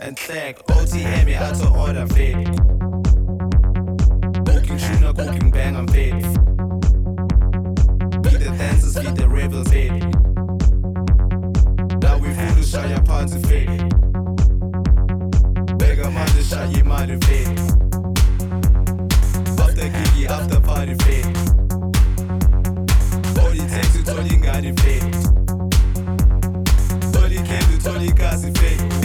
And thank OTM out to order fit. Cooking tuna, cooking bang, I'm fit. Beat the dancers, beat the rebels fit. Now we fool to shy your party fit. Beggar man to shy your mother fit. After giggy, after party. All it takes you got it. All it came to you got it.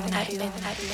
midnight, midnight.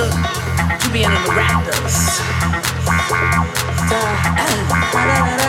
took to being in the Raptors. Da, da, da,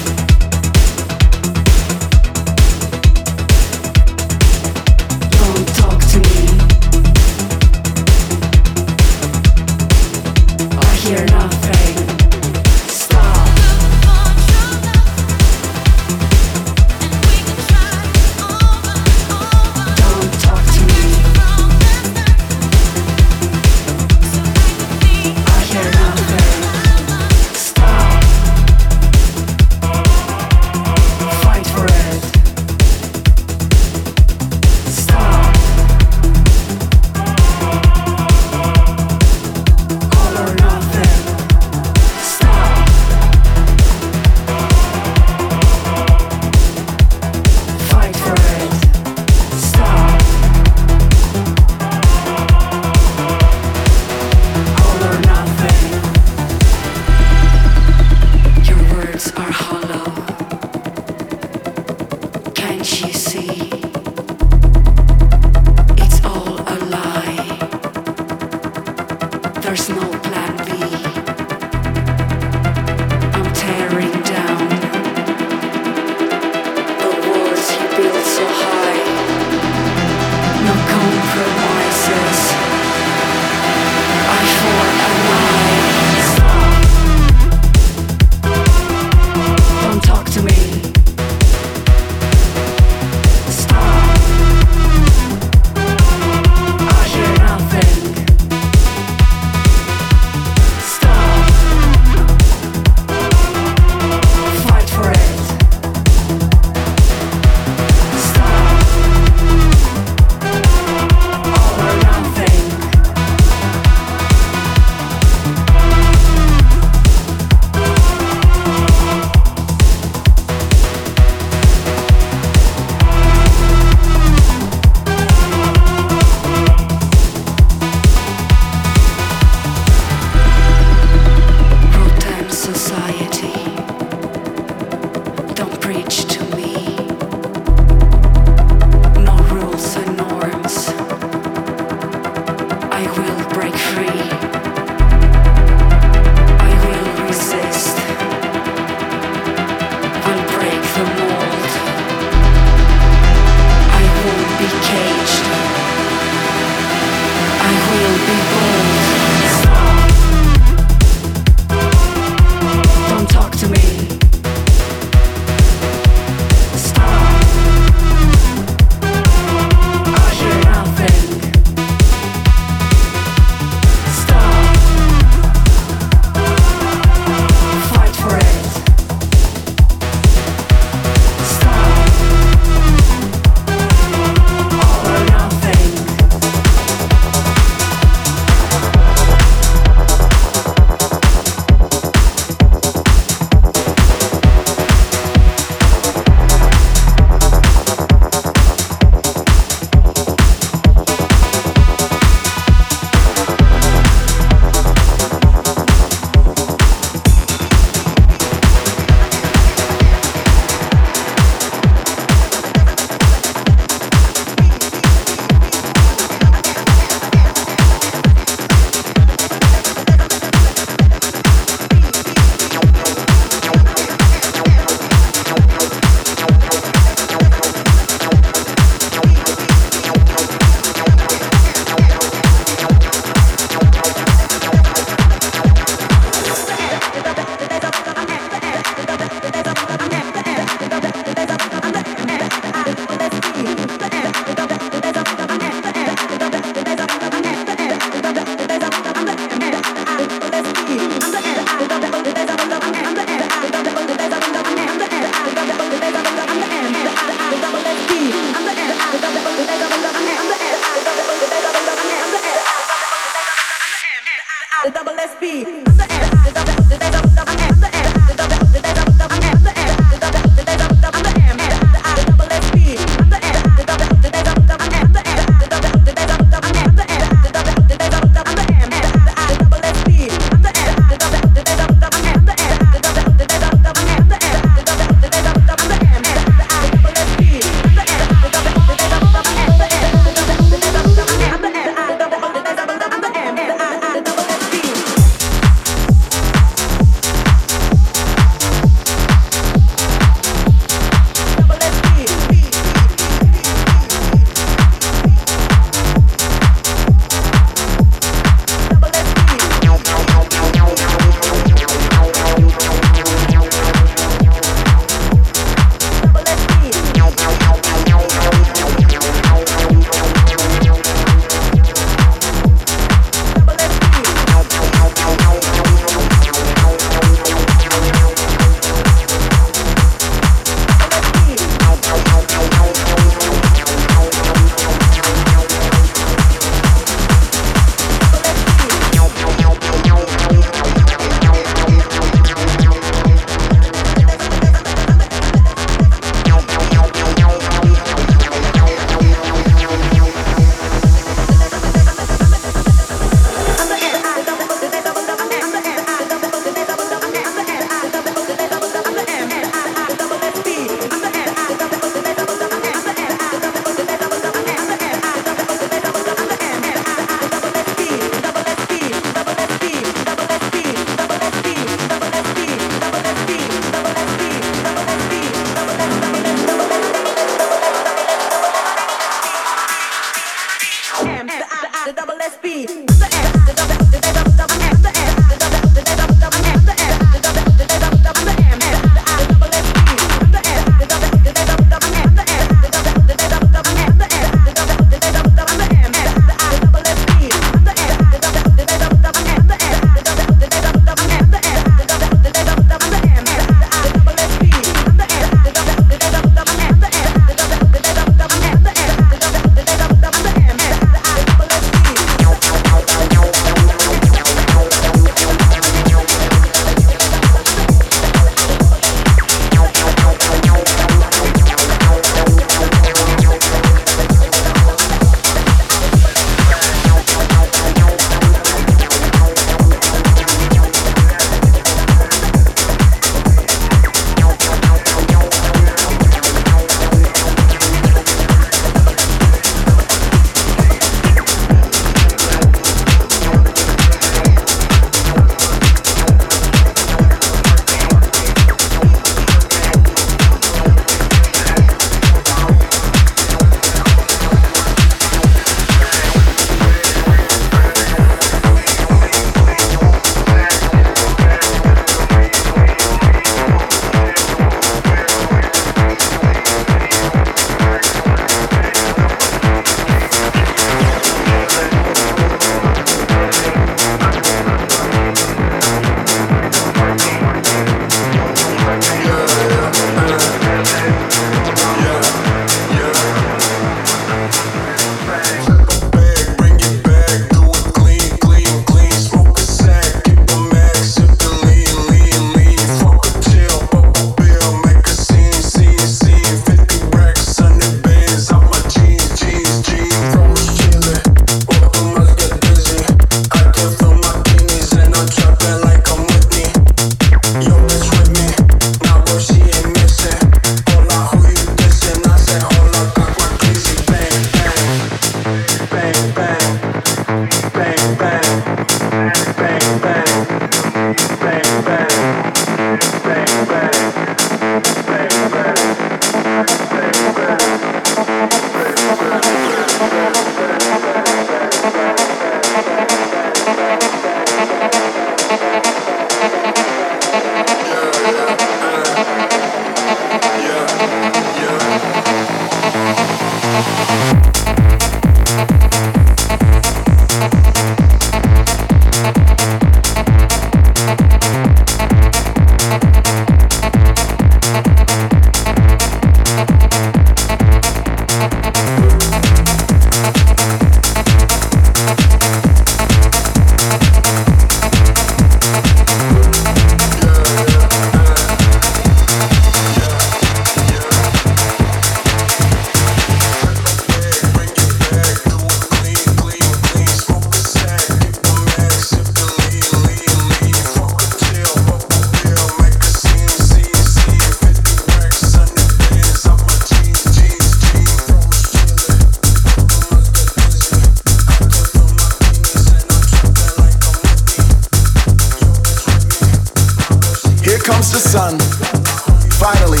Finally,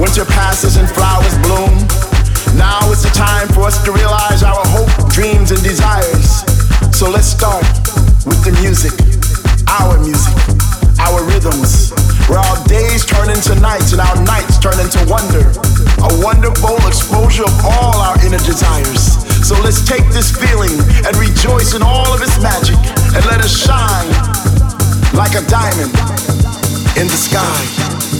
winter passes and flowers bloom. Now it's the time for us to realize our hope, dreams, and desires. So let's start with the music, our music, our rhythms, where our days turn into nights and our nights turn into wonder. A wonderful exposure of all our inner desires. So let's take this feeling and rejoice in all of its magic and let us shine like a diamond in the sky.